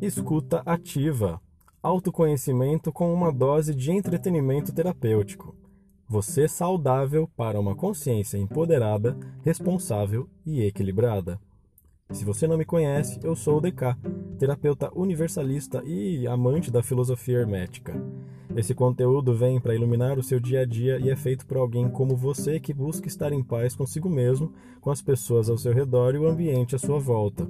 Escuta ativa. Autoconhecimento com uma dose de entretenimento terapêutico. Você saudável para uma consciência empoderada, responsável e equilibrada. Se você não me conhece, eu sou o DK, terapeuta universalista e amante da filosofia hermética. Esse conteúdo vem para iluminar o seu dia a dia e é feito por alguém como você que busca estar em paz consigo mesmo, com as pessoas ao seu redor e o ambiente à sua volta.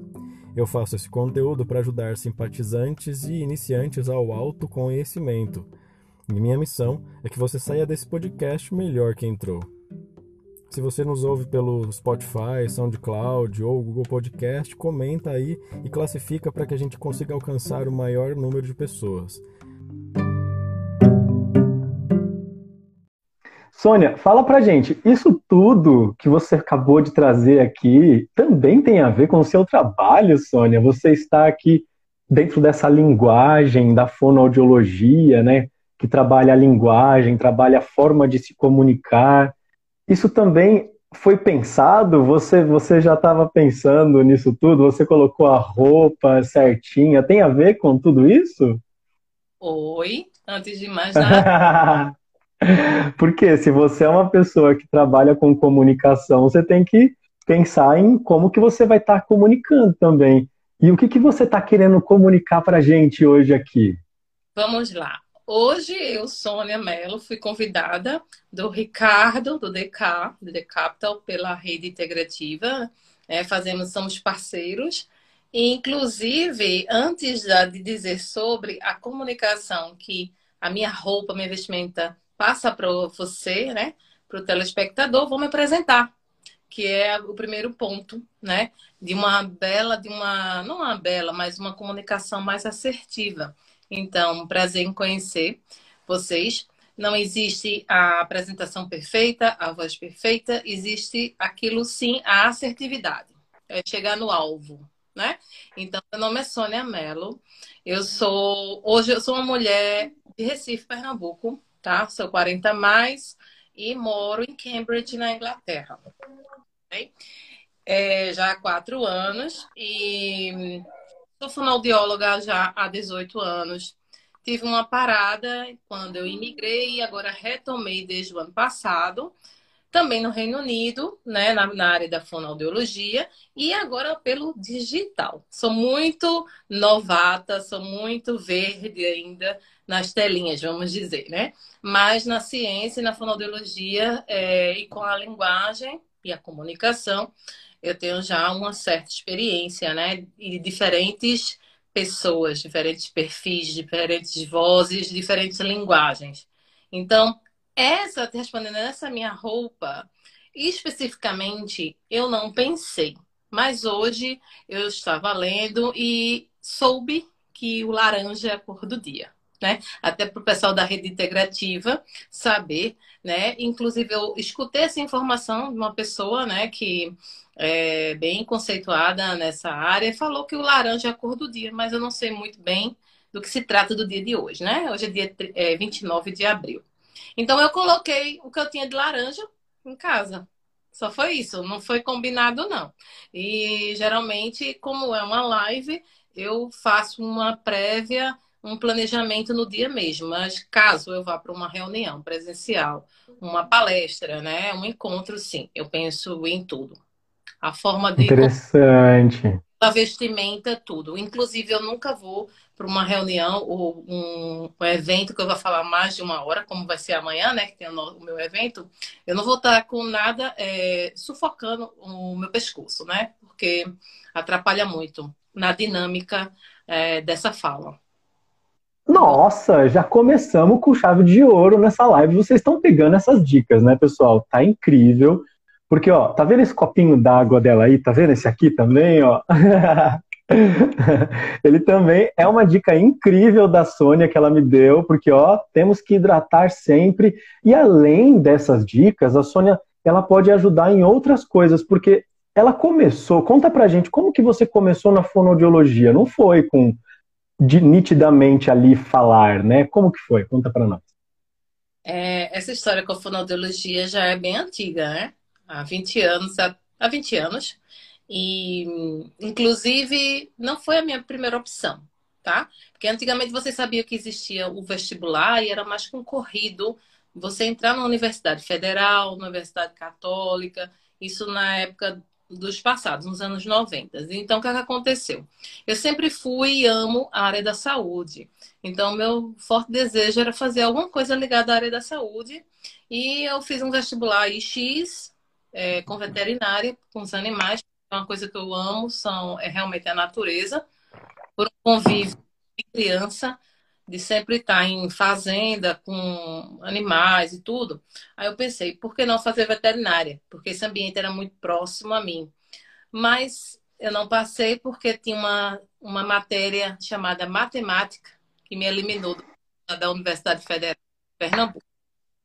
Eu faço esse conteúdo para ajudar simpatizantes e iniciantes ao autoconhecimento. E minha missão é que você saia desse podcast melhor que entrou. Se você nos ouve pelo Spotify, SoundCloud ou Google Podcast, comenta aí e classifica para que a gente consiga alcançar o maior número de pessoas. Sônia, fala pra gente, isso tudo que você acabou de trazer aqui também tem a ver com o seu trabalho, Sônia? Você está aqui dentro dessa linguagem da fonoaudiologia, né? Que trabalha a linguagem, trabalha a forma de se comunicar. Isso também foi pensado? Você, você já estava pensando nisso tudo? Você colocou a roupa certinha? Tem a ver com tudo isso? Oi, antes de mais nada. Porque se você é uma pessoa que trabalha com comunicação, você tem que pensar em como que você vai estar tá comunicando também. E o que, que você está querendo comunicar para a gente hoje aqui? Vamos lá. Hoje eu, Sônia Mello, fui convidada do Ricardo, do DK, do The Capital, pela rede integrativa. É, fazemos, somos parceiros. E, inclusive, antes de dizer sobre a comunicação que a minha roupa, minha vestimenta passa para você, né, para o telespectador, vou me apresentar, que é o primeiro ponto, né, de uma bela, de uma, não uma bela, mas uma comunicação mais assertiva. Então, prazer em conhecer vocês. Não existe a apresentação perfeita, a voz perfeita, existe aquilo sim, a assertividade. É chegar no alvo, né? Então, meu nome é Sônia Mello. Eu sou, hoje eu sou uma mulher de Recife, Pernambuco, tá? Sou 40 mais e moro em Cambridge, na Inglaterra. Okay? É, já há quatro anos e sou fonoaudióloga já há 18 anos. Tive uma parada quando eu imigrei e agora retomei desde o ano passado também no Reino Unido, né, na, na, área da fonoaudiologia, e agora pelo digital. Sou muito novata, sou muito verde ainda nas telinhas, vamos dizer, né? Mas na ciência e na fonoaudiologia é, e com a linguagem e a comunicação, eu tenho já uma certa experiência, né? E diferentes pessoas, diferentes perfis, diferentes vozes, diferentes linguagens. Então, essa, respondendo essa minha roupa, especificamente, eu não pensei. Mas hoje eu estava lendo e soube que o laranja é a cor do dia. Né? Até para o pessoal da rede integrativa saber, né? Inclusive, eu escutei essa informação de uma pessoa, né, que é bem conceituada nessa área, e falou que o laranja é a cor do dia, mas eu não sei muito bem do que se trata do dia de hoje, né? Hoje é dia é, 29 de abril. Então eu coloquei o que eu tinha de laranja em casa. Só foi isso, não foi combinado não. E geralmente, como é uma live, eu faço uma prévia, um planejamento no dia mesmo. Mas caso eu vá para uma reunião presencial, uma palestra, né, um encontro, sim, eu penso em tudo. A forma de interessante a vestimenta, tudo. Inclusive, eu nunca vou para uma reunião ou um, um, evento que eu vou falar mais de uma hora, como vai ser amanhã, né? Que tem o, o meu evento. Eu não vou estar com nada é, sufocando o meu pescoço, né? Porque atrapalha muito na dinâmica é, dessa fala. Nossa, já começamos com chave de ouro nessa live. Vocês estão pegando essas dicas, né, pessoal? Tá incrível. Porque, ó, tá vendo esse copinho d'água dela aí? Tá vendo esse aqui também, ó? Ele também é uma dica incrível da Sônia que ela me deu, porque, ó, temos que hidratar sempre. E além dessas dicas, a Sônia, ela pode ajudar em outras coisas, porque ela começou, conta pra gente, como que você começou na fonoaudiologia? Não foi com de, nitidamente ali falar, né? Como que foi? Conta pra nós. É, essa história com a fonoaudiologia já é bem antiga, né? Há 20 anos, há 20 anos. E, inclusive, não foi a minha primeira opção. tá? Porque antigamente você sabia que existia o vestibular e era mais concorrido você entrar na Universidade Federal, na Universidade Católica, isso na época dos passados, nos anos 90. Então, o que, é que aconteceu? Eu sempre fui e amo a área da saúde. Então, meu forte desejo era fazer alguma coisa ligada à área da saúde. E eu fiz um vestibular IX é, com veterinária, com os animais. É uma coisa que eu amo, são, é realmente a natureza. Por um convívio de criança, de sempre estar em fazenda com animais e tudo. Aí eu pensei, por que não fazer veterinária? Porque esse ambiente era muito próximo a mim. Mas eu não passei porque tinha uma, uma matéria chamada matemática que me eliminou da Universidade Federal de Pernambuco.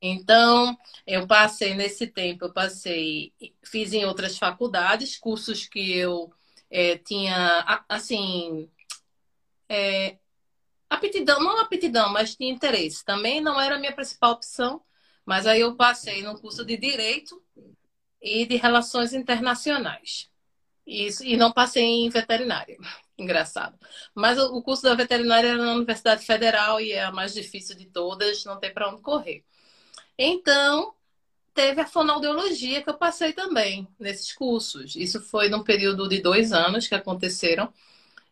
Então, eu passei nesse tempo, eu passei, fiz em outras faculdades, cursos que eu é, tinha, assim, é, aptidão, não aptidão, mas tinha interesse. Também não era a minha principal opção, mas aí eu passei no curso de Direito e de Relações Internacionais. Isso, e não passei em veterinária. Engraçado. Mas o curso da veterinária era na Universidade Federal e é a mais difícil de todas, não tem para onde correr. Então, teve a fonoaudiologia que eu passei também nesses cursos. Isso foi num período de dois anos que aconteceram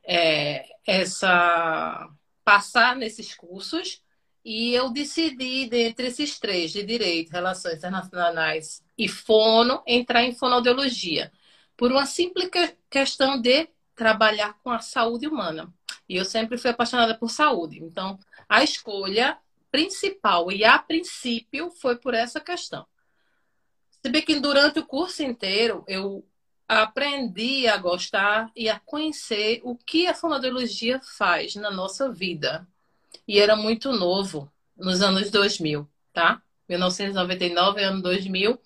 é, essa passar nesses cursos e eu decidi, dentre esses três, de Direito, Relações Internacionais e Fono, entrar em fonoaudiologia, por uma simples questão de trabalhar com a saúde humana. E eu sempre fui apaixonada por saúde. Então, a escolha principal e a princípio foi por essa questão. Se bem que durante o curso inteiro eu aprendi a gostar e a conhecer o que a fonoaudiologia faz na nossa vida. E era muito novo, nos anos 2000, tá? 1999, ano 2000,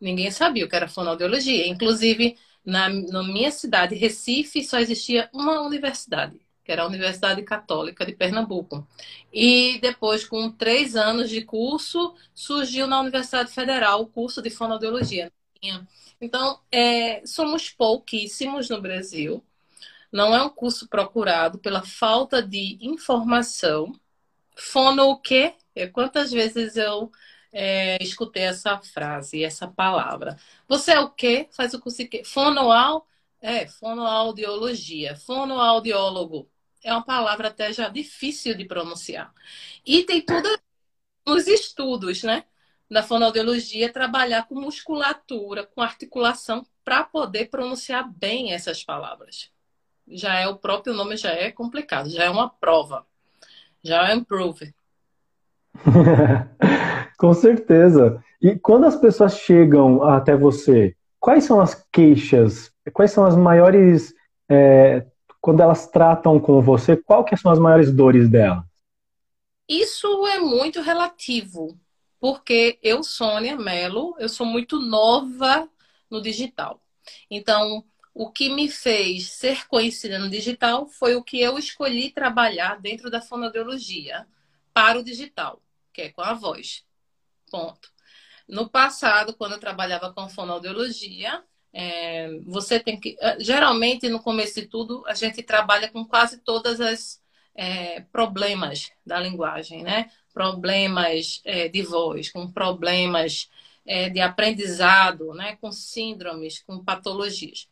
ninguém sabia o que era fonoaudiologia. Inclusive, na, na minha cidade, Recife, só existia uma universidade, que era a Universidade Católica de Pernambuco. E depois, com três anos de curso, surgiu na Universidade Federal o curso de fonoaudiologia. Então, é, somos pouquíssimos no Brasil. Não é um curso procurado pela falta de informação. Fono o quê? É, quantas vezes eu é, escutei essa frase, essa palavra. Você é o quê? Faz o curso de quê? É, fonoaudiologia. Fonoaudiólogo. É uma palavra até já difícil de pronunciar. E tem tudo nos estudos, né? da fonoaudiologia trabalhar com musculatura, com articulação, para poder pronunciar bem essas palavras. Já é o próprio nome, já é complicado, já é uma prova, já é improve. com certeza. E quando as pessoas chegam até você, quais são as queixas? Quais são as maiores. É, quando elas tratam com você, qual que são as maiores dores dela? Isso é muito relativo porque eu, Sônia Mello, eu sou muito nova no digital. Então, o que me fez ser conhecida no digital foi o que eu escolhi trabalhar dentro da fonoaudiologia para o digital, que é com a voz. Ponto. No passado, quando eu trabalhava com fonoaudiologia, é, você tem que. Eh, geralmente, no começo de tudo, a gente trabalha com quase todas as é, problemas da linguagem, né? Problemas é, de voz, com problemas é, de aprendizado, né? Com síndromes, com patologias.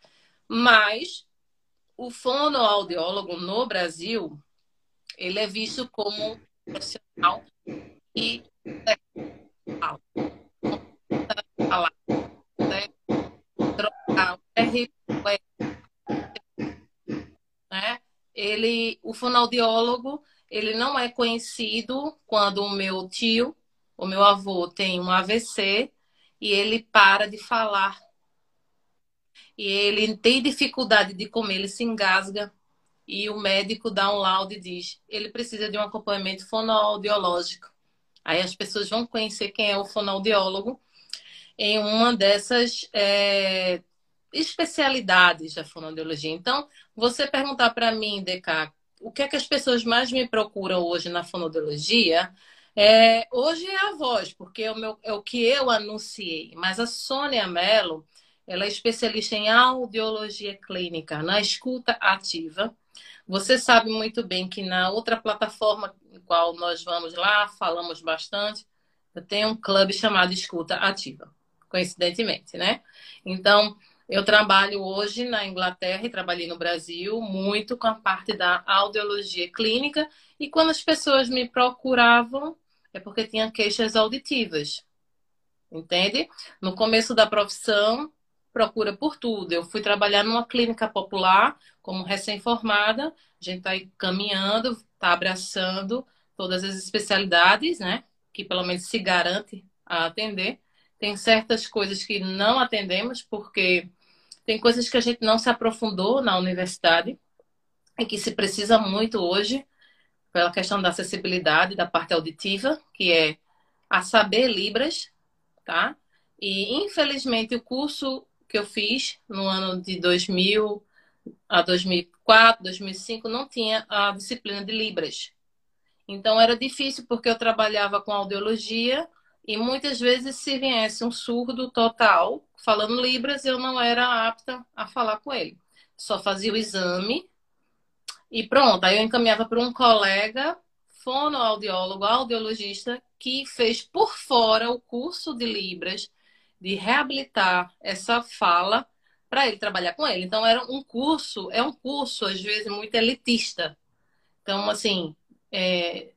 Mas o fonoaudiólogo no Brasil, ele é visto como profissional e falar, né? trocar né? ele, o fonoaudiólogo, ele não é conhecido quando o meu tio, o meu avô tem um AVC e ele para de falar. E ele tem dificuldade de comer, ele se engasga e o médico dá um laudo e diz: ele precisa de um acompanhamento fonoaudiológico. Aí as pessoas vão conhecer quem é o fonoaudiólogo em uma dessas é, especialidades da fonoaudiologia. Então, você perguntar para mim, DK, o que é que as pessoas mais me procuram hoje na fonoaudiologia? É, hoje é a voz, porque é o, meu, é o que eu anunciei. Mas a Sônia Mello, ela é especialista em audiologia clínica, na escuta ativa. Você sabe muito bem que na outra plataforma em qual nós vamos lá, falamos bastante, eu tenho um clube chamado Escuta Ativa, coincidentemente, né? Então, eu trabalho hoje na Inglaterra e trabalhei no Brasil muito com a parte da audiologia clínica e quando as pessoas me procuravam é porque tinha queixas auditivas. Entende? No começo da profissão, procura por tudo. Eu fui trabalhar numa clínica popular como recém-formada, a gente está caminhando, está abraçando todas as especialidades, né? Que pelo menos se garante a atender. Tem certas coisas que não atendemos porque tem coisas que a gente não se aprofundou na universidade e que se precisa muito hoje pela questão da acessibilidade da parte auditiva, que é a saber Libras, tá? E infelizmente o curso que eu fiz no ano de 2000 a 2004, 2005 não tinha a disciplina de Libras. Então era difícil porque eu trabalhava com audiologia e muitas vezes, se viesse um surdo total falando Libras, eu não era apta a falar com ele. Só fazia o exame e pronto. Aí eu encaminhava para um colega, fonoaudiólogo, audiologista, que fez por fora o curso de Libras, de reabilitar essa fala para ele trabalhar com ele. Então era um curso, é um curso às vezes muito elitista. Então assim, é,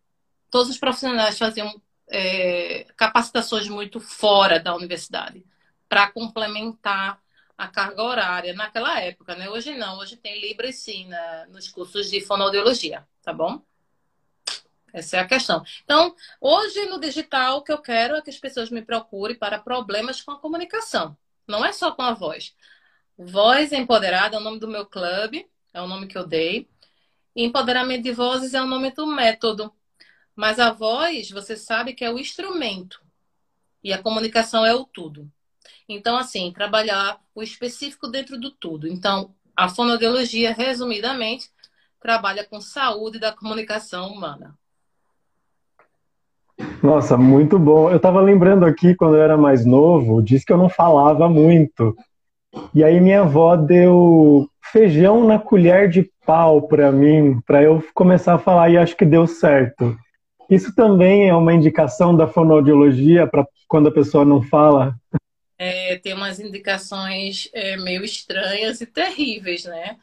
todos os profissionais faziam é, capacitações muito fora da universidade para complementar a carga horária naquela época, né? Hoje não, hoje tem Libra sim nos cursos de fonoaudiologia, tá bom? Essa é a questão. Então, hoje no digital, o que eu quero é que as pessoas me procurem para problemas com a comunicação. Não é só com a voz. Voz Empoderada é o nome do meu clube, é o nome que eu dei. empoderamento de vozes é o nome do método. Mas a voz, você sabe que é o instrumento. E a comunicação é o tudo. Então, assim, trabalhar o específico dentro do tudo. Então, a fonoaudiologia, resumidamente, trabalha com saúde da comunicação humana. Nossa, muito bom. Eu estava lembrando aqui, quando eu era mais novo, disse que eu não falava muito. E aí minha avó deu feijão na colher de pau para mim, para eu começar a falar, e acho que deu certo. Isso também é uma indicação da fonoaudiologia para quando a pessoa não fala? É, tem umas indicações é, meio estranhas e terríveis, né?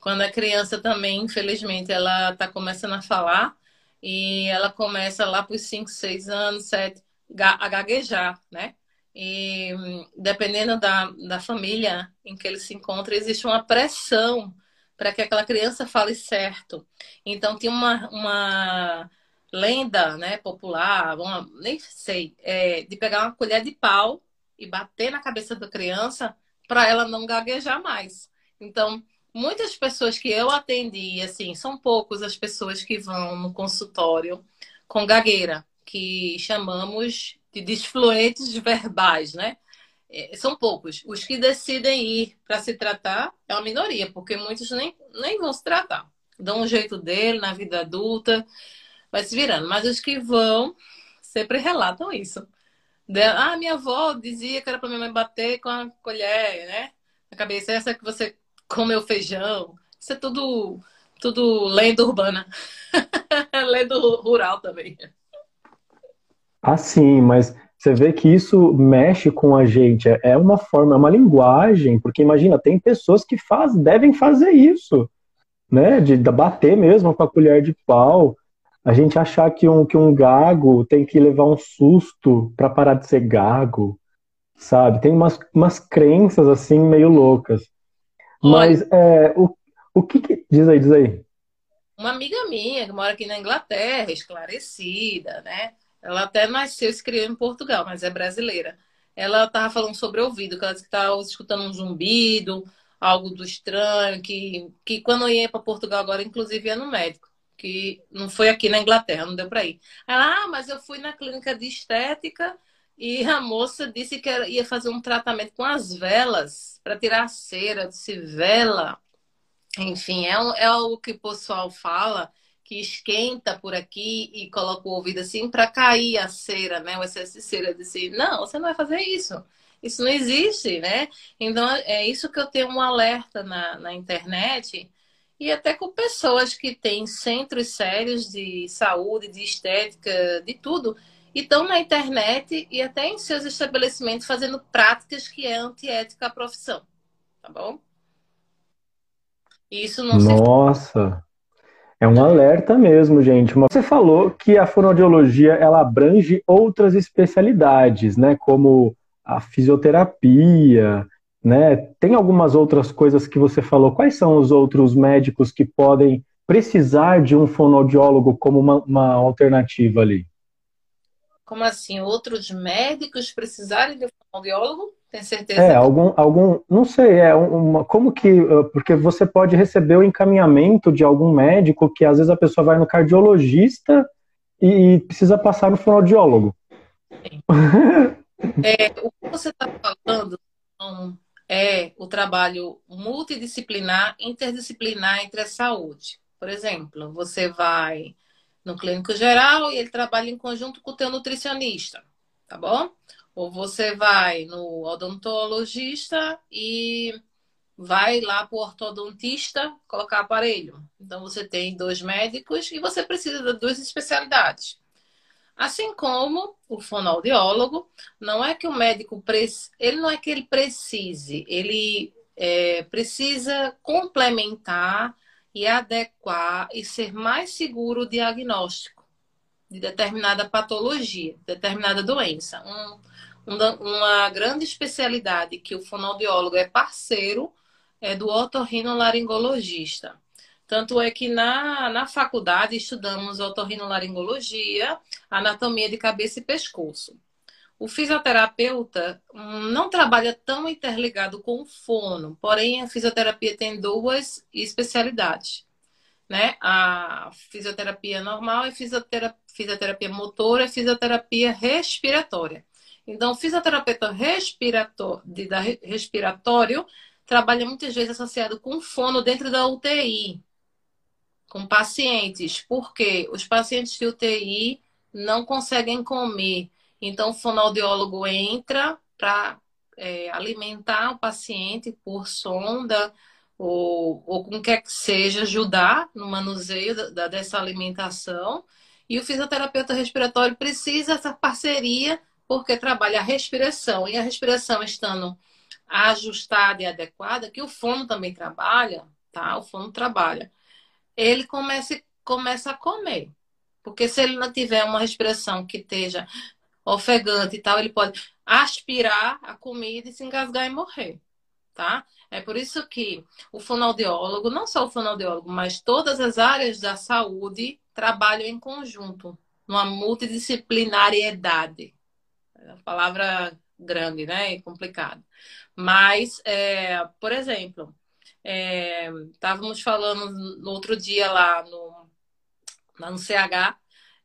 Quando a criança também, infelizmente, ela está começando a falar e ela começa lá por 5, 6 anos, 7, a gaguejar, né? E dependendo da, da família em que ele se encontra, existe uma pressão para que aquela criança fale certo. Então, tem uma, uma lenda né, popular, uma, nem sei, é, de pegar uma colher de pau e bater na cabeça da criança para ela não gaguejar mais. Então, muitas pessoas que eu atendi, assim, são poucos as pessoas que vão no consultório com gagueira, que chamamos de disfluentes verbais, né? É, são poucos. Os que decidem ir para se tratar é uma minoria, porque muitos nem, nem vão se tratar. Dão um jeito dele na vida adulta vai se virando. Mas os que vão sempre relatam isso. Ah, minha avó dizia que era para minha mãe bater com a colher, né? Na cabeça, essa que você comeu feijão. Isso é tudo, tudo lenda urbana. lenda rural também. Ah, sim, mas você vê que isso mexe com a gente. É uma forma, é uma linguagem, porque imagina, tem pessoas que faz, devem fazer isso, né? De bater mesmo com a colher de pau a gente achar que um, que um gago tem que levar um susto para parar de ser gago, sabe? Tem umas, umas crenças assim meio loucas. Mas é, o, o que, que. Diz aí, diz aí. Uma amiga minha que mora aqui na Inglaterra, esclarecida, né? Ela até nasceu e se criou em Portugal, mas é brasileira. Ela estava falando sobre ouvido, que ela disse que estava escutando um zumbido, algo do estranho, que, que quando ia para Portugal agora, inclusive ia no médico que não foi aqui na Inglaterra, não deu para ir. Ah, mas eu fui na clínica de estética e a moça disse que ia fazer um tratamento com as velas para tirar a cera. Disse, vela. Enfim, é, é o que o pessoal fala, que esquenta por aqui e coloca o ouvido assim para cair a cera, né? O excesso de cera. Eu disse, não, você não vai fazer isso. Isso não existe, né? Então, é isso que eu tenho um alerta na, na internet e até com pessoas que têm centros sérios de saúde, de estética, de tudo, e estão na internet e até em seus estabelecimentos fazendo práticas que é antiética à profissão, tá bom? Isso não Nossa! É um alerta mesmo, gente. Você falou que a fonoaudiologia ela abrange outras especialidades, né, como a fisioterapia, né? Tem algumas outras coisas que você falou. Quais são os outros médicos que podem precisar de um fonoaudiólogo como uma, uma alternativa ali? Como assim? Outros médicos precisarem de um fonoaudiólogo? Tem certeza? É, algum, algum, não sei, é uma, como que, uh, porque você pode receber o encaminhamento de algum médico que às vezes a pessoa vai no cardiologista e precisa passar no fonoaudiólogo. É, o que você está falando é o trabalho multidisciplinar, interdisciplinar entre a saúde. Por exemplo, você vai no clínico geral e ele trabalha em conjunto com o teu nutricionista, tá bom? Ou você vai no odontologista e vai lá para o ortodontista colocar aparelho. Então você tem dois médicos e você precisa de duas especialidades. Assim como o fonoaudiólogo, não é que o médico ele não é que ele precise, ele é, precisa complementar e adequar e ser mais seguro o diagnóstico de determinada patologia, determinada doença. Um, uma grande especialidade que o fonoaudiólogo é parceiro é do otorrinolaringologista. Tanto é que na, na faculdade estudamos otorrinolaringologia, anatomia de cabeça e pescoço. O fisioterapeuta hum, não trabalha tão interligado com o fono, porém a fisioterapia tem duas especialidades. Né? A fisioterapia normal e fisioterapia, fisioterapia motora e fisioterapia respiratória. Então, o fisioterapeuta respiratório, trabalha muitas vezes associado com fono dentro da UTI, com pacientes, porque os pacientes de UTI não conseguem comer. Então, o fonoaudiólogo entra para é, alimentar o paciente por sonda ou, ou com quer que seja, ajudar no manuseio da, dessa alimentação. E o fisioterapeuta respiratório precisa dessa parceria porque trabalha a respiração. E a respiração estando ajustada e adequada, que o fono também trabalha, tá? O fono trabalha. Ele começa, começa a comer. Porque se ele não tiver uma respiração que esteja ofegante e tal, ele pode aspirar a comida e se engasgar e morrer, tá? É por isso que o fonoaudiólogo, não só o fonoaudiólogo, mas todas as áreas da saúde trabalham em conjunto, numa multidisciplinariedade, a palavra grande, né? E complicado. Mas, é, por exemplo, é, estávamos falando no outro dia lá no, lá no CH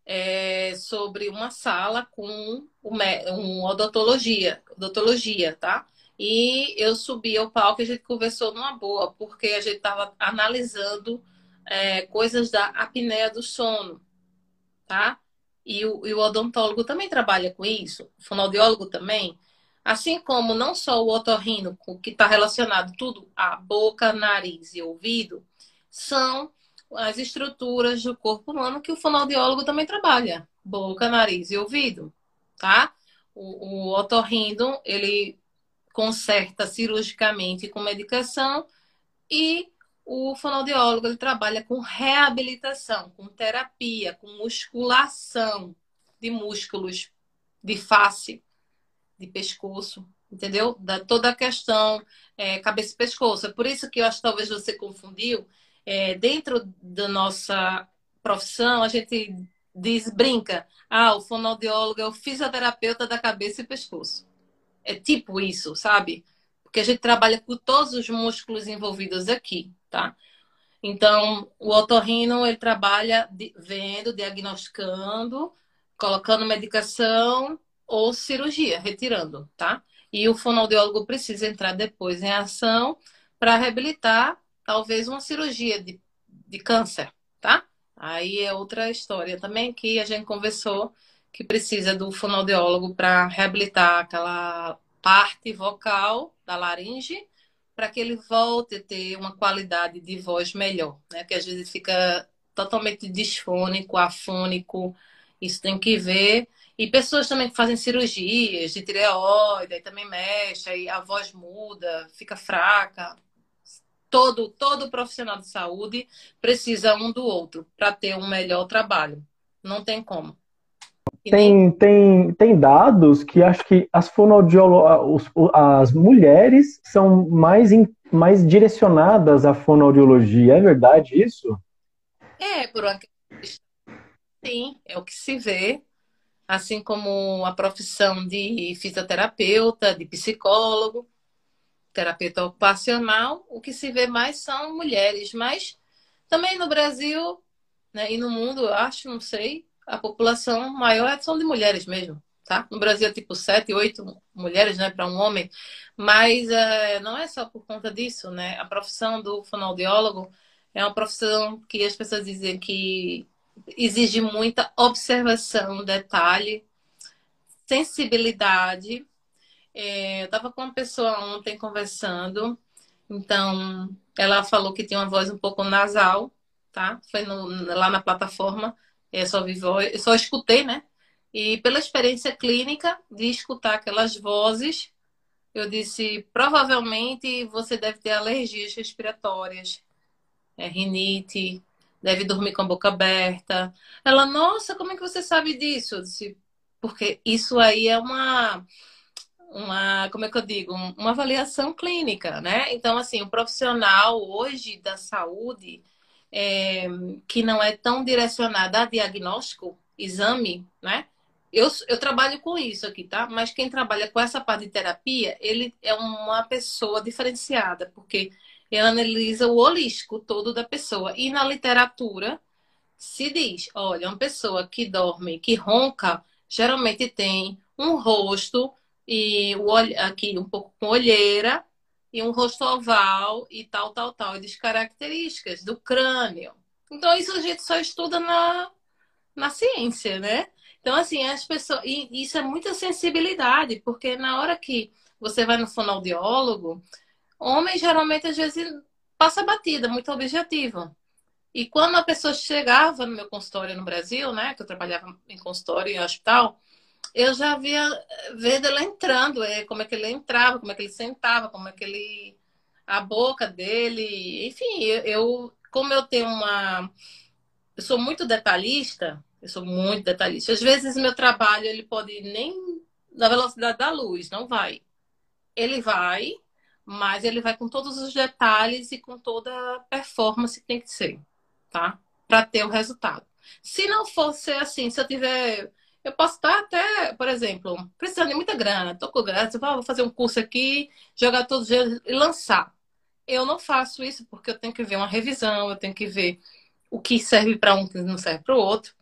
é, sobre uma sala com um odontologia, odontologia, tá? E eu subi ao palco e a gente conversou numa boa, porque a gente estava analisando é, coisas da apneia do sono, tá? e o, e o odontólogo também trabalha com isso, o fonoaudiólogo também. Assim como não só o otorrino, que está relacionado tudo a boca, nariz e ouvido, são as estruturas do corpo humano que o fonoaudiólogo também trabalha. Boca, nariz e ouvido, tá? O, o otorrino, ele conserta cirurgicamente com medicação e o fonoaudiólogo ele trabalha com reabilitação, com terapia, com musculação de músculos de face, de pescoço, entendeu? Da toda a questão é, cabeça e pescoço. É por isso que eu acho que talvez você confundiu. É, dentro da nossa profissão, a gente diz, brinca, ah, o fonoaudiólogo é o fisioterapeuta da cabeça e pescoço. É tipo isso, sabe? Porque a gente trabalha com todos os músculos envolvidos aqui tá? Então, o otorrino, ele trabalha vendo, diagnosticando, colocando medicação ou cirurgia, retirando, tá? E o fonoaudiólogo precisa entrar depois em ação para reabilitar talvez uma cirurgia de, de câncer, tá? Aí é outra história também que a gente conversou que precisa do fonoaudiólogo para reabilitar aquela parte vocal da laringe para que ele volte a ter uma qualidade de voz melhor, né? Que às vezes fica totalmente disfônico, afônico, isso tem que ver. E pessoas também que fazem cirurgias de tireoide, aí também mexe, aí a voz muda, fica fraca. Todo, todo profissional de saúde precisa um do outro para ter um melhor trabalho. Não tem como. Tem, tem, tem dados que acho que as fonoaudiologas, as mulheres são mais, mais direcionadas à fonoaudiologia. É verdade isso? É, por uma Sim, é o que se vê. Assim como a profissão de fisioterapeuta, de psicólogo, terapeuta ocupacional, o que se vê mais são mulheres. Mas também no Brasil né, e no mundo, eu acho, não sei, a população maior são de mulheres mesmo, tá? No Brasil é tipo sete, oito mulheres, né, para um homem, mas é, não é só por conta disso, né? A profissão do fonoaudiólogo é uma profissão que as pessoas dizem que exige muita observação, detalhe, sensibilidade. É, eu estava com uma pessoa ontem conversando, então ela falou que tinha uma voz um pouco nasal, tá? Foi no, lá na plataforma. Eu só, vivo, eu só escutei, né? E pela experiência clínica de escutar aquelas vozes, eu disse: provavelmente você deve ter alergias respiratórias, é, rinite, deve dormir com a boca aberta. Ela, nossa, como é que você sabe disso? Eu disse: porque isso aí é uma uma, como é que eu digo, uma avaliação clínica, né? Então, assim, o profissional hoje da saúde, é, que não é tão direcionada a diagnóstico, exame, né? Eu, eu trabalho com isso aqui, tá? Mas quem trabalha com essa parte de terapia, ele é uma pessoa diferenciada, porque ele analisa o holístico todo da pessoa. E na literatura se diz, olha, uma pessoa que dorme, que ronca, geralmente tem um rosto e o olho aqui um pouco com olheira e um rosto oval e tal, tal, tal, e características do crânio. Então, isso a gente só estuda na, na ciência, né? Então, assim, as pessoas. E isso é muita sensibilidade, porque na hora que você vai no fonoaudiólogo, homem geralmente às vezes passa batida, muito objetivo. E quando a pessoa chegava no meu consultório no Brasil, né, que eu trabalhava em consultório em hospital, eu já via ver ele entrando, é, como é que ele entrava, como é que ele sentava, como é que ele. a boca dele. Enfim, eu, como eu tenho uma. Eu sou muito detalhista, eu sou muito detalhista. Às vezes meu trabalho ele pode nem na velocidade da luz, não vai. Ele vai, mas ele vai com todos os detalhes e com toda a performance que tem que ser, tá? Para ter o resultado. Se não fosse assim, se eu tiver eu posso estar até, por exemplo, precisando de muita grana, tô com grana, vou fazer um curso aqui, jogar todos os dias e lançar. Eu não faço isso porque eu tenho que ver uma revisão, eu tenho que ver o que serve para um e não serve para o outro.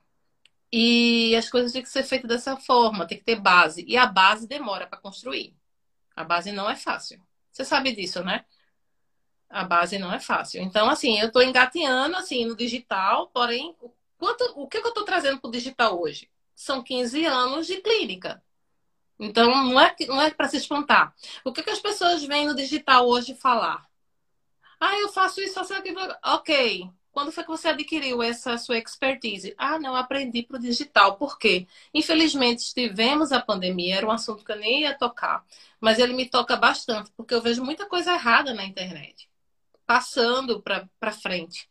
E as coisas têm que ser feitas dessa forma, tem que ter base. E a base demora para construir. A base não é fácil. Você sabe disso, né? A base não é fácil. Então, assim, eu estou engateando assim no digital, porém, quanto, o que eu estou trazendo para o digital hoje? são 15 anos de clínica. Então, não é, não é para se espantar. O que, que as pessoas vêm no digital hoje falar? Ah, eu faço isso, faço aquilo. Ok. Quando foi que você adquiriu essa sua expertise? Ah, não, aprendi para o digital. Por quê? Infelizmente, tivemos a pandemia, era um assunto que eu nem ia tocar, mas ele me toca bastante, porque eu vejo muita coisa errada na internet, passando para frente.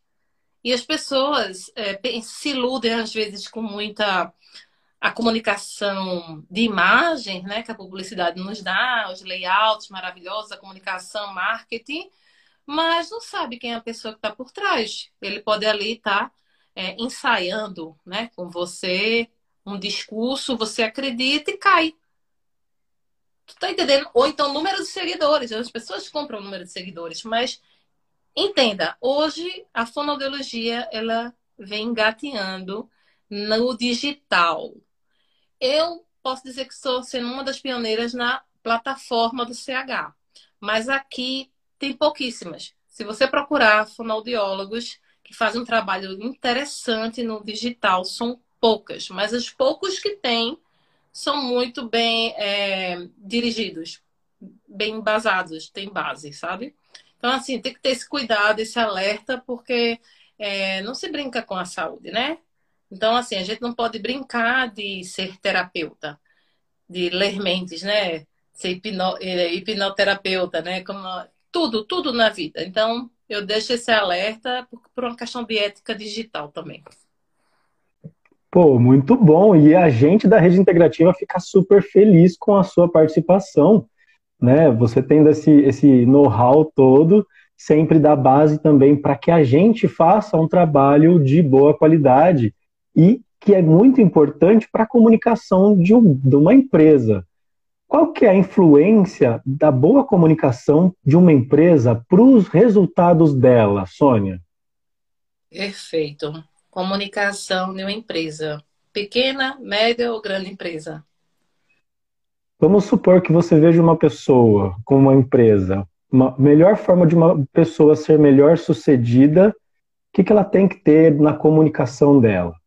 E as pessoas é, se iludem, às vezes, com muita a comunicação de imagem, né, que a publicidade nos dá, os layouts maravilhosos, a comunicação, marketing, mas não sabe quem é a pessoa que está por trás. Ele pode ali estar tá, é, ensaiando né, com você um discurso, você acredita e cai. Tu tá entendendo? Ou então número de seguidores. As pessoas compram o número de seguidores, mas entenda, hoje a fonoaudiologia ela vem engateando no digital. Eu posso dizer que estou sendo uma das pioneiras na plataforma do CH, mas aqui tem pouquíssimas. Se você procurar fonoaudiólogos que fazem um trabalho interessante no digital, são poucas, mas os poucos que tem são muito bem é, dirigidos, bem embasados, têm base, sabe? Então, assim, tem que ter esse cuidado, esse alerta, porque é, não se brinca com a saúde, né? Então, assim, a gente não pode brincar de ser terapeuta, de ler mentes, né? Ser hipno, é, hipnoterapeuta, né? Como, tudo, tudo na vida. Então, eu deixo esse alerta por, por uma questão de ética digital também. Pô, muito bom. E a gente da Rede Integrativa fica super feliz com a sua participação, né? Você tendo esse, esse know-how todo, sempre dá base também para que a gente faça um trabalho de boa qualidade e que é muito importante para a comunicação de, um, de uma empresa. Qual que é a influência da boa comunicação de uma empresa para os resultados dela, Sônia? Perfeito. Comunicação de uma empresa. Pequena, média ou grande empresa? Vamos supor que você veja uma pessoa com uma empresa. Uma melhor forma de uma pessoa ser melhor sucedida, o que, que ela tem que ter na comunicação dela?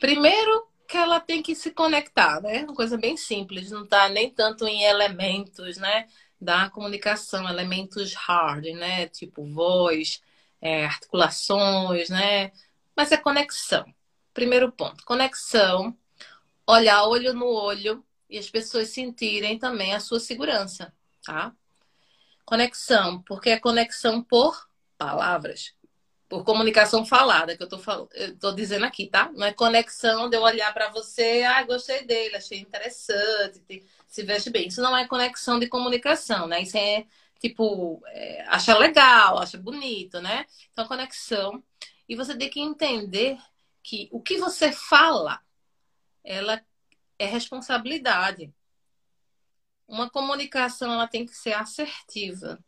Primeiro, que ela tem que se conectar, né? Uma coisa bem simples, não está nem tanto em elementos, né? Da comunicação, elementos hard, né? Tipo voz, é, articulações, né? Mas é conexão. Primeiro ponto, conexão, olhar olho no olho e as pessoas sentirem também a sua segurança, tá? Conexão, porque é conexão por palavras por comunicação falada, que eu tô, fal... eu tô dizendo aqui, tá? Não é conexão de eu olhar para você, ah, gostei dele, achei interessante, se veste bem. Isso não é conexão de comunicação, né? Isso é, tipo, é, acha legal, acha bonito, né? Então, conexão. E você tem que entender que o que você fala, ela é responsabilidade. Uma comunicação, ela tem que ser assertiva.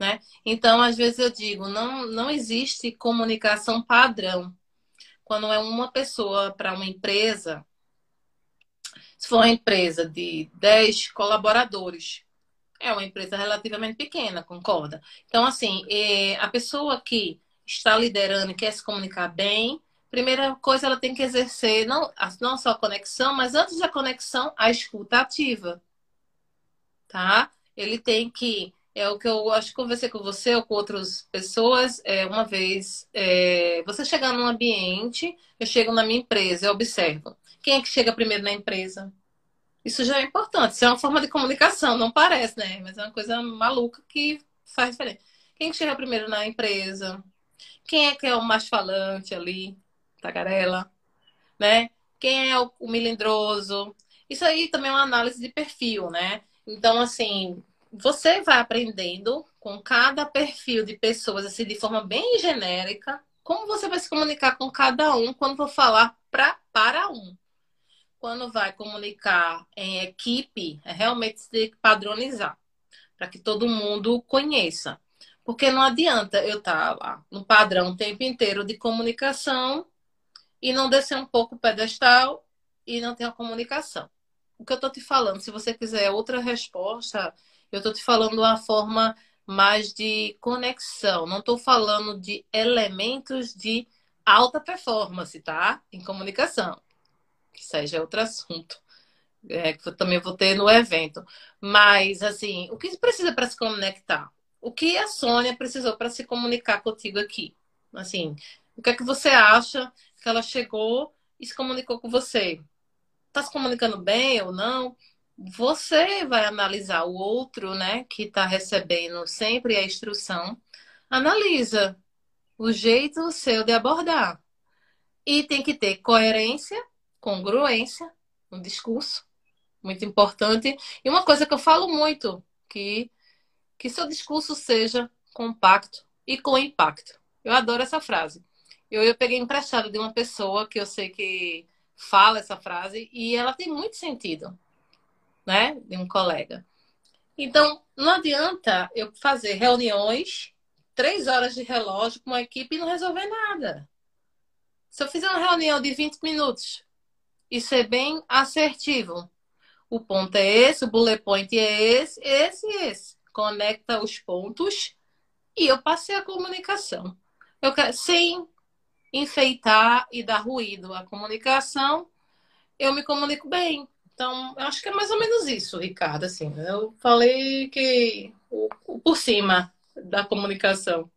Né? Então, às vezes eu digo, não, não existe comunicação padrão. Quando é uma pessoa para uma empresa, se for uma empresa de 10 colaboradores, é uma empresa relativamente pequena, concorda? Então, assim, é, a pessoa que está liderando e quer se comunicar bem, primeira coisa ela tem que exercer não, não só a conexão, mas antes da conexão, a escuta ativa. Tá? Ele tem que é o que eu acho que conversei com você ou com outras pessoas. É, uma vez, é, você chegar num ambiente, eu chego na minha empresa, eu observo. Quem é que chega primeiro na empresa? Isso já é importante. Isso é uma forma de comunicação, não parece, né? Mas é uma coisa maluca que faz diferença. Quem é que chega primeiro na empresa? Quem é que é o mais falante ali? Tagarela, né? Quem é o, milindroso? Isso aí também é uma análise de perfil, né? Então, assim, você vai aprendendo com cada perfil de pessoas, assim, de forma bem genérica, como você vai se comunicar com cada um quando for falar pra, para um. Quando vai comunicar em equipe, é realmente você tem que padronizar, para que todo mundo conheça. Porque não adianta eu estar tá lá no padrão o tempo inteiro de comunicação e não descer um pouco o pedestal e não ter a comunicação. O que eu estou te falando, se você quiser outra resposta, eu estou te falando uma forma mais de conexão. Não estou falando de elementos de alta performance, tá? Em comunicação. Que seja outro assunto. É, que eu também vou ter no evento. Mas, assim, o que precisa para se conectar? O que a Sônia precisou para se comunicar contigo aqui? Assim, o que é que você acha que ela chegou e se comunicou com você? Está se comunicando bem ou não? Você vai analisar o outro, né, que está recebendo sempre a instrução, analisa o jeito seu de abordar. E tem que ter coerência, congruência no discurso, muito importante. E uma coisa que eu falo muito, que, que seu discurso seja compacto e com impacto. Eu adoro essa frase. Eu, eu peguei emprestado de uma pessoa que eu sei que fala essa frase e ela tem muito sentido né? De um colega. Então, não adianta eu fazer reuniões, três horas de relógio com uma equipe e não resolver nada. Se eu fizer uma reunião de 20 minutos e ser bem assertivo, o ponto é esse, o bullet point é esse, esse e esse. Conecta os pontos e eu passei a comunicação. Eu quero, sem enfeitar e dar ruído à comunicação, eu me comunico bem. Então, eu acho que é mais ou menos isso, Ricardo. Assim, eu falei que o, o por cima da comunicação.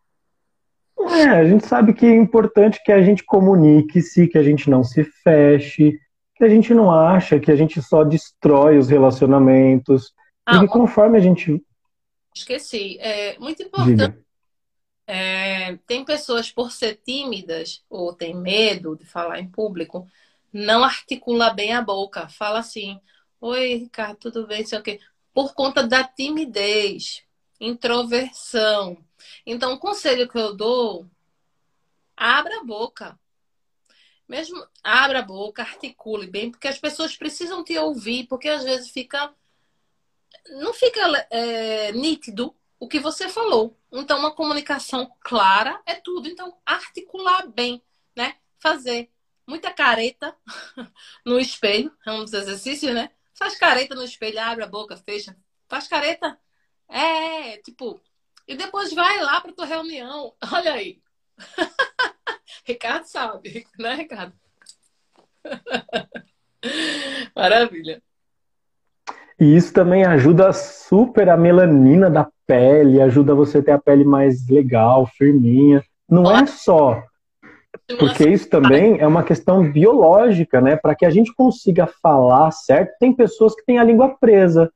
É, a gente sabe que é importante que a gente comunique-se, que a gente não se feche, que a gente não acha que a gente só destrói os relacionamentos. Ah, e conforme a gente. Esqueci. É muito importante. É, tem pessoas, por ser tímidas ou tem medo de falar em público, não articula bem a boca. Fala assim: Oi, Ricardo, tudo bem? Sei o quê. Por conta da timidez, introversão. Então, o conselho que eu dou, abra a boca. Mesmo abra a boca, articule bem, porque as pessoas precisam te ouvir, porque às vezes fica. Não fica é, nítido o que você falou. Então, uma comunicação clara é tudo. Então, articular bem, né? Fazer muita careta no espelho, é um dos exercícios, né? Faz careta no espelho, abre a boca, fecha. Faz careta. É, tipo, e depois vai lá para tua reunião. Olha aí. Ricardo sabe, né, Ricardo? Maravilha. E isso também ajuda super a melanina da pele, ajuda você a ter a pele mais legal, firminha. Não é só. Porque isso também é uma questão biológica, né? Para que a gente consiga falar certo, tem pessoas que têm a língua presa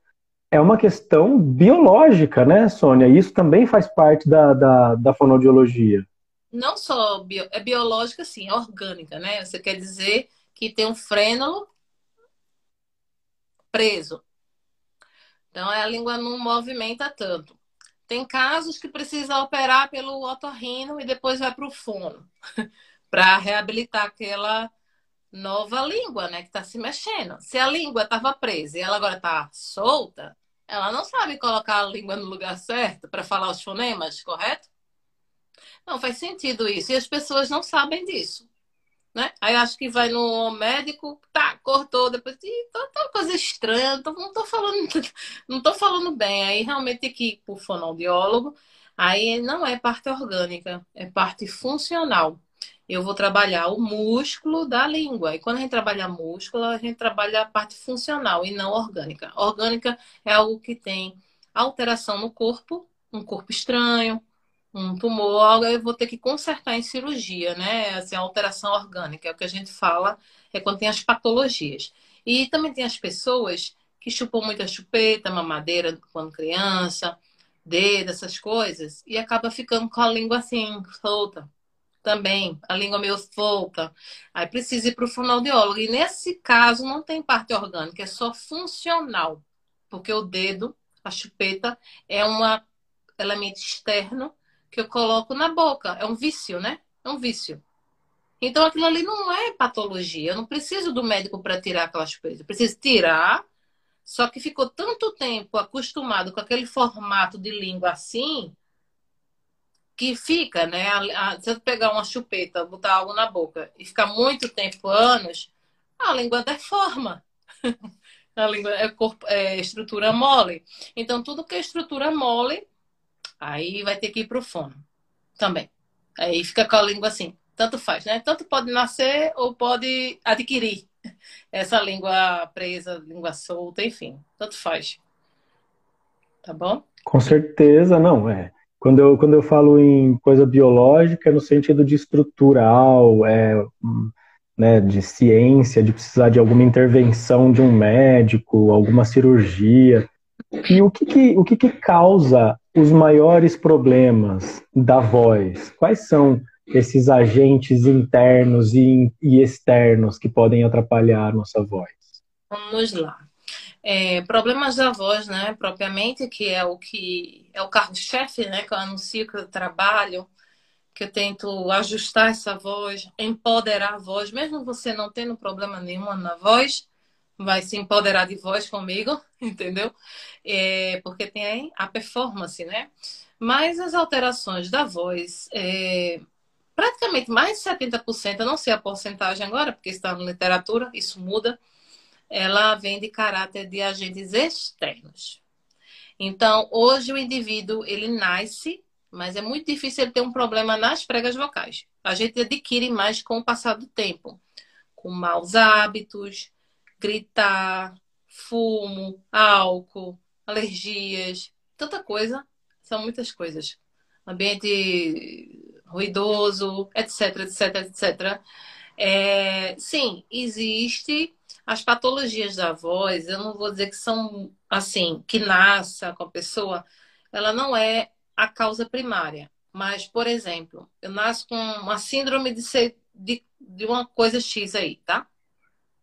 é uma questão biológica, né, Sônia? Isso também faz parte da, da, da fonoaudiologia. Não só bio, é biológica, sim, é orgânica, né? Você quer dizer que tem um frênulo preso. Então, a língua não movimenta tanto. Tem casos que precisa operar pelo otorrino e depois vai para o fono, para reabilitar aquela nova língua, né, que está se mexendo. Se a língua estava presa e ela agora está solta, ela não sabe colocar a língua no lugar certo para falar os fonemas, correto? Não faz sentido isso. E as pessoas não sabem disso. Né? Aí acho que vai no médico, tá, cortou, depois, e tá, tá uma coisa estranha, tô, não tô falando, não tô falando bem. Aí realmente tem que ir pro fonoaudiólogo. Aí não é parte orgânica, é parte funcional eu vou trabalhar o músculo da língua. E quando a gente trabalha músculo, a gente trabalha a parte funcional e não orgânica. Orgânica é algo que tem alteração no corpo, um corpo estranho, um tumor, algo eu vou ter que consertar em cirurgia, né? Assim, alteração orgânica, é o que a gente fala, é quando tem as patologias. E também tem as pessoas que chupam muita chupeta, mamadeira quando criança, dedo, essas coisas, e acaba ficando com a língua assim, solta também, a língua meio solta. Aí precisa ir para o fonoaudiólogo. E nesse caso não tem parte orgânica, é só funcional. Porque o dedo, a chupeta, é um elemento externo que eu coloco na boca. É um vício, né? É um vício. Então aquilo ali não é patologia. Eu não preciso do médico para tirar aquela chupeta. Eu preciso tirar. Só que ficou tanto tempo acostumado com aquele formato de língua assim, que fica, né? A, a, se eu pegar uma chupeta, botar algo na boca e ficar muito tempo, anos, a língua deforma. a língua é, corpo, é estrutura mole. Então, tudo que é estrutura mole, aí vai ter que ir para o fono também. Aí fica com a língua assim. Tanto faz, né? Tanto pode nascer ou pode adquirir essa língua presa, língua solta, enfim. Tanto faz. Tá bom? Com certeza, não. É. Quando eu, quando eu falo em coisa biológica, é no sentido de estrutural, é, né, de ciência, de precisar de alguma intervenção de um médico, alguma cirurgia. E o que, que o que, que causa os maiores problemas da voz? Quais são esses agentes internos e, e externos que podem atrapalhar a nossa voz? Vamos lá. É, problemas da voz, né, propriamente, que é o que é o carro-chefe, né, que eu anuncio que eu trabalho, que eu tento ajustar essa voz, empoderar a voz, mesmo você não tendo problema nenhum na voz, vai se empoderar de voz comigo, entendeu? É, porque tem a performance, né? Mas as alterações da voz, é, praticamente mais de 70%, eu não sei a porcentagem agora, porque está na literatura, isso muda, ela vem de caráter de agentes externos. Então, hoje o indivíduo, ele nasce, mas é muito difícil ele ter um problema nas pregas vocais. A gente adquire mais com o passar do tempo, com maus hábitos, gritar, fumo, álcool, alergias, tanta coisa. São muitas coisas. Ambiente ruidoso, etc, etc, etc. É, sim, existe as patologias da voz, eu não vou dizer que são assim, que nasça com a pessoa, ela não é a causa primária. Mas, por exemplo, eu nasço com uma síndrome de, ser, de, de uma coisa X aí, tá?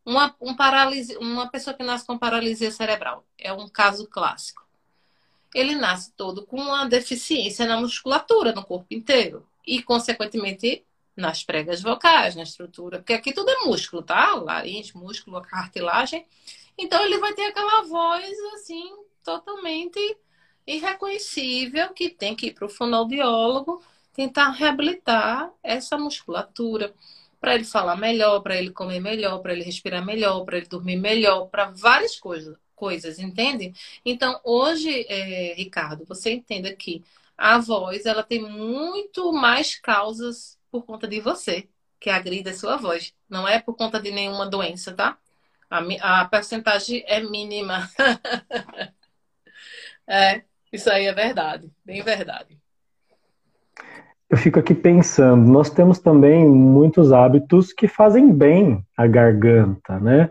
Uma, um paralisia, uma pessoa que nasce com paralisia cerebral é um caso clássico. Ele nasce todo com uma deficiência na musculatura, no corpo inteiro. E, consequentemente, nas pregas vocais, na estrutura, porque aqui tudo é músculo, tá? Laringe, músculo, cartilagem. Então ele vai ter aquela voz assim totalmente irreconhecível que tem que ir para o fonoaudiólogo tentar reabilitar essa musculatura para ele falar melhor, para ele comer melhor, para ele respirar melhor, para ele dormir melhor, para várias coisas, coisas, entende? Então hoje, é, Ricardo, você entenda que a voz ela tem muito mais causas por conta de você, que agride a sua voz. Não é por conta de nenhuma doença, tá? A, a percentagem é mínima. é, isso aí é verdade, bem verdade. Eu fico aqui pensando, nós temos também muitos hábitos que fazem bem a garganta, né?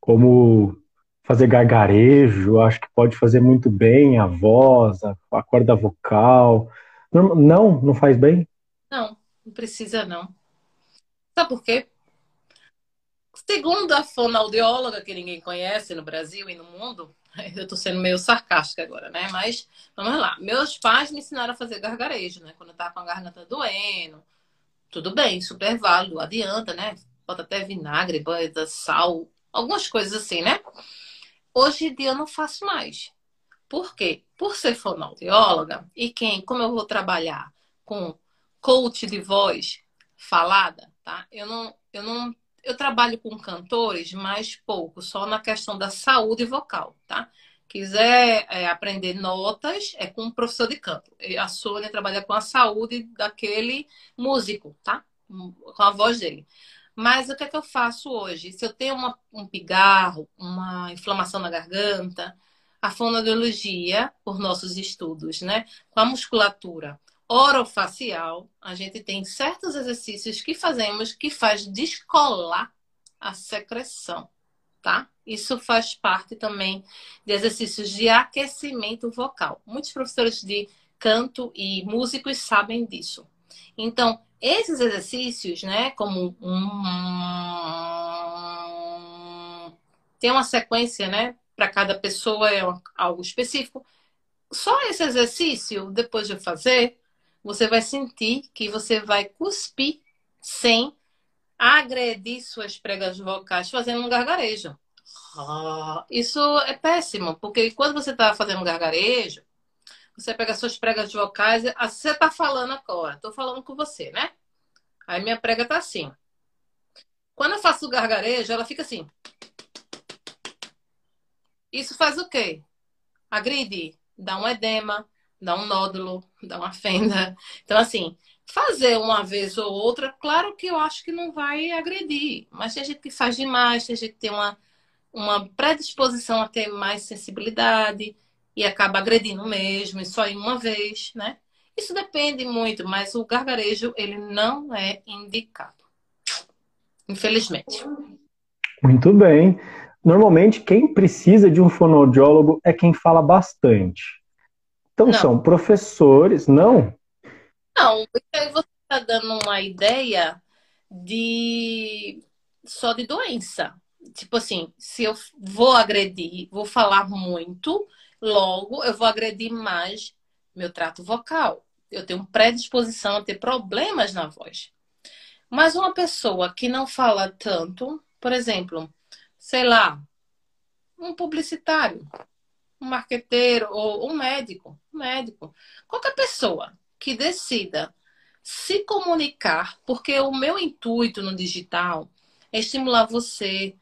Como fazer gargarejo, acho que pode fazer muito bem a voz, a, corda vocal. Não, não faz bem? Não, não precisa, não. Sabe por quê? Segundo a fonoaudióloga, que ninguém conhece no Brasil e no mundo, eu tô sendo meio sarcástica agora, né? Mas vamos lá. Meus pais me ensinaram a fazer gargarejo, né? Quando eu tava com a garganta doendo. Tudo bem, super válido, adianta, né? Bota até vinagre, banho, sal, algumas coisas assim, né? Hoje em dia eu não faço mais. Por quê? Por ser fonoaudióloga e quem, como eu vou trabalhar com coach de voz falada, tá? Eu não, eu não, eu trabalho com cantores, mas pouco, só na questão da saúde vocal, tá? Quiser é, aprender notas, é com um professor de canto. A Sônia trabalha com a saúde daquele músico, tá? Com a voz dele. Mas o que é que eu faço hoje? Se eu tenho uma, um pigarro, uma inflamação na garganta, a fonoaudiologia, por nossos estudos, né? Com a musculatura orofacial, a gente tem certos exercícios que fazemos que faz descolar a secreção, tá? Isso faz parte também de exercícios de aquecimento vocal. Muitos professores de canto e músicos sabem disso. Então, esses exercícios, né, como um... tem uma sequência, né, para cada pessoa é algo específico. Só esse exercício, depois de fazer, você vai sentir que você vai cuspir sem agredir suas pregas vocais fazendo um gargarejo. Ah, isso é péssimo, porque quando você está fazendo gargarejo, você pega suas pregas vocais, ah, você está falando agora, estou falando com você, né? Aí minha prega está assim. Quando eu faço o gargarejo, ela fica assim. Isso faz o quê? Agride, dá um edema, dá um nódulo, dá uma fenda. Então, assim, fazer uma vez ou outra, claro que eu acho que não vai agredir. Mas tem gente que faz demais, tem gente que tem uma, uma predisposição a ter mais sensibilidade e acaba agredindo mesmo, e só em uma vez, né? Isso depende muito, mas o gargarejo, ele não é indicado. Infelizmente. Muito bem. Normalmente, quem precisa de um fonoaudiólogo é quem fala bastante. Então, não. são professores, não? Não, porque você está dando uma ideia de só de doença. Tipo assim, se eu vou agredir, vou falar muito, logo eu vou agredir mais meu trato vocal. Eu tenho predisposição a ter problemas na voz. Mas uma pessoa que não fala tanto, por exemplo, sei lá, um publicitário, um marqueteiro ou um médico, um médico, qualquer pessoa que decida se comunicar, porque o meu intuito no digital é estimular você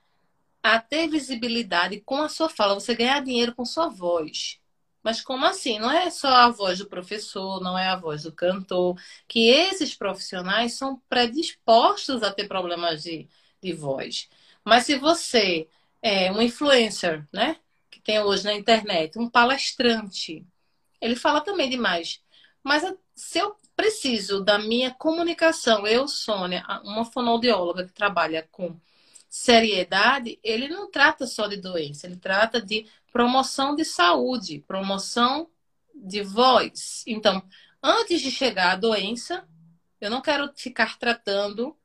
a ter visibilidade com a sua fala, você ganhar dinheiro com sua voz. Mas como assim? Não é só a voz do professor, não é a voz do cantor, que esses profissionais são predispostos a ter problemas de, de voz. Mas se você é, um influencer, né? Tem hoje na internet, um palestrante. Ele fala também demais. Mas se eu preciso da minha comunicação, eu, Sônia, uma fonoaudióloga que trabalha com seriedade, ele não trata só de doença, ele trata de promoção de saúde, promoção de voz. Então, antes de chegar à doença, eu não quero ficar tratando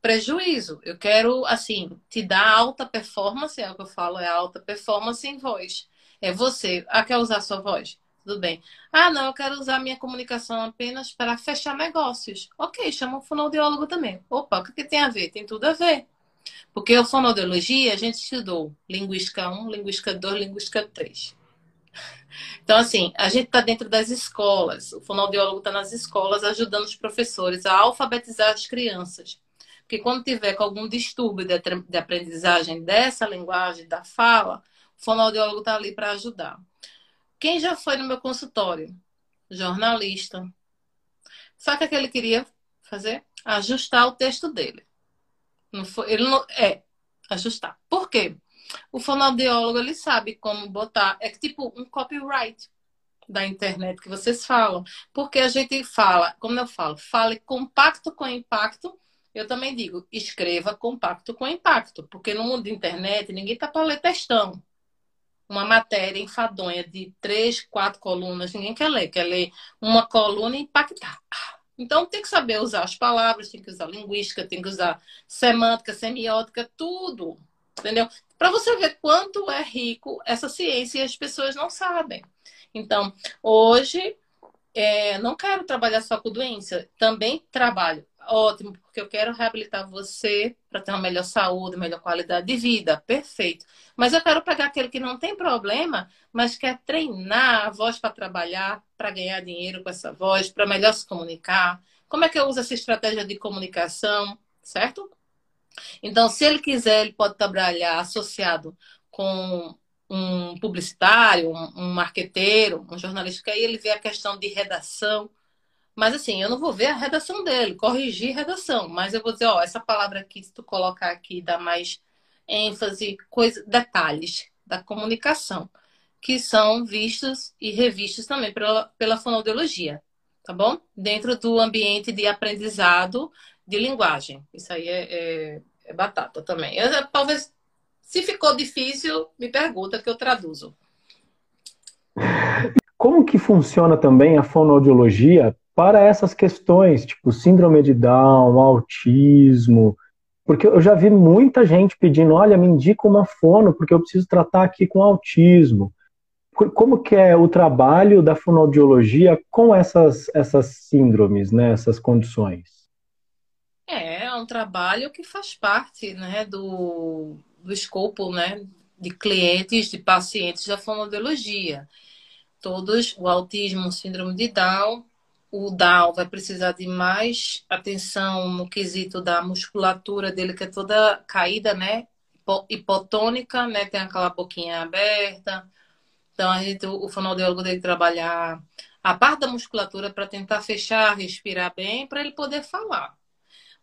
prejuízo. Eu quero, assim, te dar alta performance, é o que eu falo, é alta performance em voz. É você. Ah, quer usar sua voz? Tudo bem. Ah, não, eu quero usar minha comunicação apenas para fechar negócios. Ok, chama o fonoaudiólogo também. Opa, o que, que tem a ver? Tem tudo a ver. Porque a fonoaudiologia, a gente estudou linguística 1, linguística 2, linguística 3. Então, assim, a gente está dentro das escolas, o fonoaudiólogo está nas escolas ajudando os professores a alfabetizar as crianças. Porque quando tiver com algum distúrbio de aprendizagem dessa linguagem, da fala, o fonoaudiólogo está ali para ajudar. Quem já foi no meu consultório? Jornalista. Sabe o que ele queria fazer? Ajustar o texto dele. Não foi, ele não, é, ajustar. Por quê? O fonoaudiólogo, ele sabe como botar. É tipo um copyright da internet que vocês falam. Porque a gente fala, como eu falo, fale compacto com impacto. Eu também digo, escreva compacto com impacto. Porque no mundo da internet, ninguém tá para ler textão. Uma matéria enfadonha de três, quatro colunas, ninguém quer ler. Quer ler uma coluna e impactar. Então tem que saber usar as palavras, tem que usar linguística, tem que usar semântica, semiótica, tudo. Entendeu? Para você ver quanto é rico essa ciência e as pessoas não sabem. Então, hoje, é, não quero trabalhar só com doença, também trabalho. Ótimo, porque eu quero reabilitar você para ter uma melhor saúde, melhor qualidade de vida. Perfeito. Mas eu quero pegar aquele que não tem problema, mas quer treinar a voz para trabalhar, para ganhar dinheiro com essa voz, para melhor se comunicar. Como é que eu uso essa estratégia de comunicação, certo? Então, se ele quiser, ele pode trabalhar associado com um publicitário, um, um marqueteiro, um jornalista, que aí ele vê a questão de redação. Mas assim, eu não vou ver a redação dele, corrigir redação, mas eu vou dizer, ó, essa palavra aqui, se tu colocar aqui, dá mais ênfase, coisa, detalhes da comunicação, que são vistos e revistos também pela, pela fonoaudiologia, tá bom? Dentro do ambiente de aprendizado de linguagem. Isso aí é, é, é batata também. Eu, talvez, se ficou difícil, me pergunta que eu traduzo. Como que funciona também a fonoaudiologia para essas questões, tipo síndrome de Down, autismo? Porque eu já vi muita gente pedindo, olha, me indica uma fono, porque eu preciso tratar aqui com autismo. Como que é o trabalho da fonoaudiologia com essas, essas síndromes, né, essas condições? É, é um trabalho que faz parte né, do, do escopo né, de clientes, de pacientes da fonoaudiologia. Todos, o autismo, síndrome de Down, o Down vai precisar de mais atenção no quesito da musculatura dele, que é toda caída, né? Hipotônica, né? Tem aquela boquinha aberta. Então, a gente, o fonoaudiólogo que trabalhar a parte da musculatura para tentar fechar, respirar bem, para ele poder falar.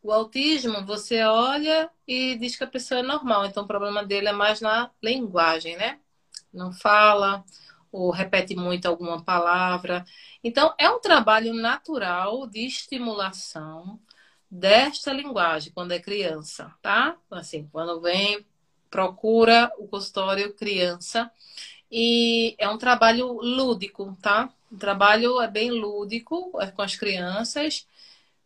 O autismo, você olha e diz que a pessoa é normal, então o problema dele é mais na linguagem, né? Não fala ou repete muito alguma palavra. Então, é um trabalho natural de estimulação desta linguagem quando é criança, tá? Assim, quando vem, procura o consultório criança. E é um trabalho lúdico, tá? O trabalho é bem lúdico é com as crianças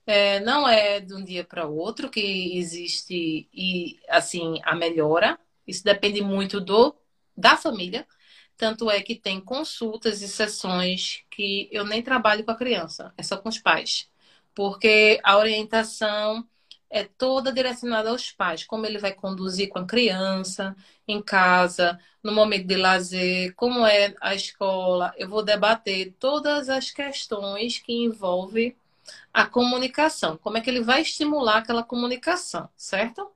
é, não é de um dia para o outro que existe e assim a melhora. Isso depende muito do da família. Tanto é que tem consultas e sessões que eu nem trabalho com a criança, é só com os pais. Porque a orientação é toda direcionada aos pais, como ele vai conduzir com a criança em casa, no momento de lazer, como é a escola. Eu vou debater todas as questões que envolvem a comunicação, como é que ele vai estimular aquela comunicação, certo?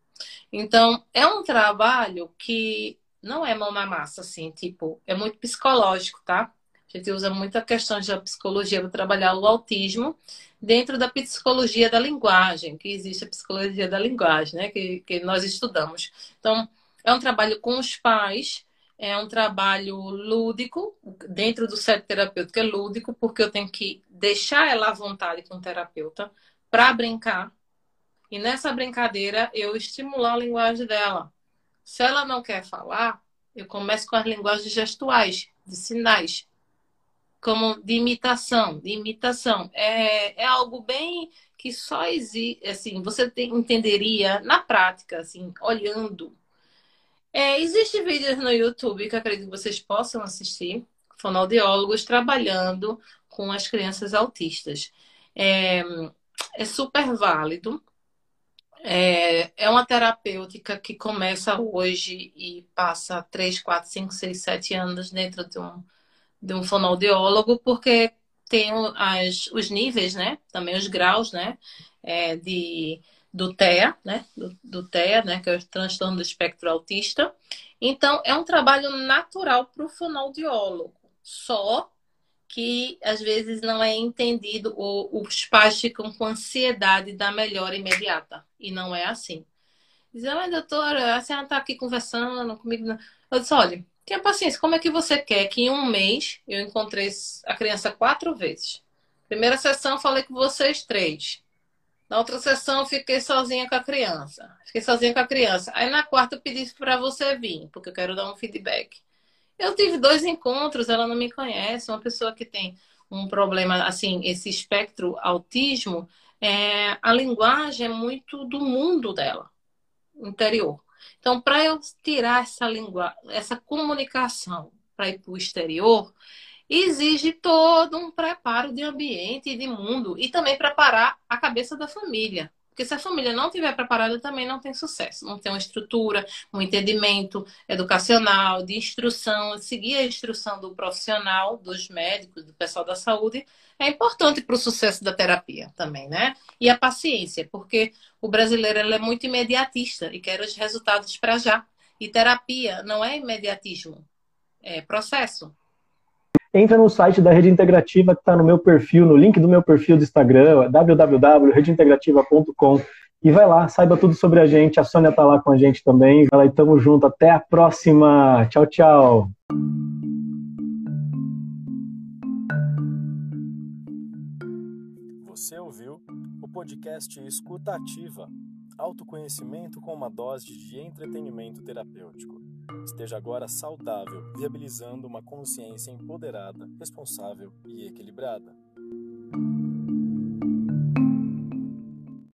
Então, é um trabalho que não é mão na massa, assim, tipo, é muito psicológico, tá? A gente usa muita questão da psicologia para trabalhar o autismo dentro da psicologia da linguagem, que existe a psicologia da linguagem, né? Que, que nós estudamos. Então, É um trabalho com os pais, é um trabalho lúdico, dentro do set terapêutico é lúdico, porque eu tenho que deixar ela à vontade com o terapeuta para brincar. E nessa brincadeira eu estimular a linguagem dela. Se ela não quer falar, eu começo com as linguagens gestuais, de sinais, como de imitação, de imitação. É, é algo bem que só existe, assim, você entenderia na prática, assim, olhando. É, Existem vídeos no YouTube que acredito que vocês possam assistir, fonoaudiólogos trabalhando com as crianças autistas. É, é super válido. É, é uma terapêutica que começa hoje e passa 3, 4, 5, 6, 7 anos dentro de um, de um fonoaudiólogo, porque tem as, os níveis, né? Também os graus, né? É, de, do TEA, né? Do, do TEA, né? Que é o transtorno do espectro autista. Então, é um trabalho natural para o fonoaudiólogo. Só que às vezes não é entendido, ou os pais ficam com ansiedade da melhora imediata. E não é assim. Dizem, ah, doutora, a senhora está aqui conversando comigo. Eu disse, olha, tenha paciência, como é que você quer que em um mês eu encontrei a criança quatro vezes? Primeira sessão falei com vocês três. Na outra sessão fiquei sozinha com a criança. Fiquei sozinha com a criança. Aí na quarta eu pedi para você vir, porque eu quero dar um feedback. Eu tive dois encontros, ela não me conhece, uma pessoa que tem um problema, assim, esse espectro autismo, é, a linguagem é muito do mundo dela, interior. Então, para eu tirar essa língua, essa comunicação para ir para o exterior, exige todo um preparo de ambiente e de mundo e também preparar a cabeça da família. Porque se a família não estiver preparada, também não tem sucesso. Não tem uma estrutura, um entendimento educacional, de instrução, seguir a instrução do profissional, dos médicos, do pessoal da saúde, é importante para o sucesso da terapia também, né? E a paciência, porque o brasileiro é muito imediatista e quer os resultados para já. E terapia não é imediatismo, é processo entra no site da Rede Integrativa que está no meu perfil, no link do meu perfil do Instagram, www.redeintegrativa.com e vai lá, saiba tudo sobre a gente. A Sônia está lá com a gente também. Vai lá e tamo junto. Até a próxima. Tchau, tchau. Você ouviu o podcast Escuta Ativa. Autoconhecimento com uma dose de entretenimento terapêutico. Esteja agora saudável, viabilizando uma consciência empoderada, responsável e equilibrada.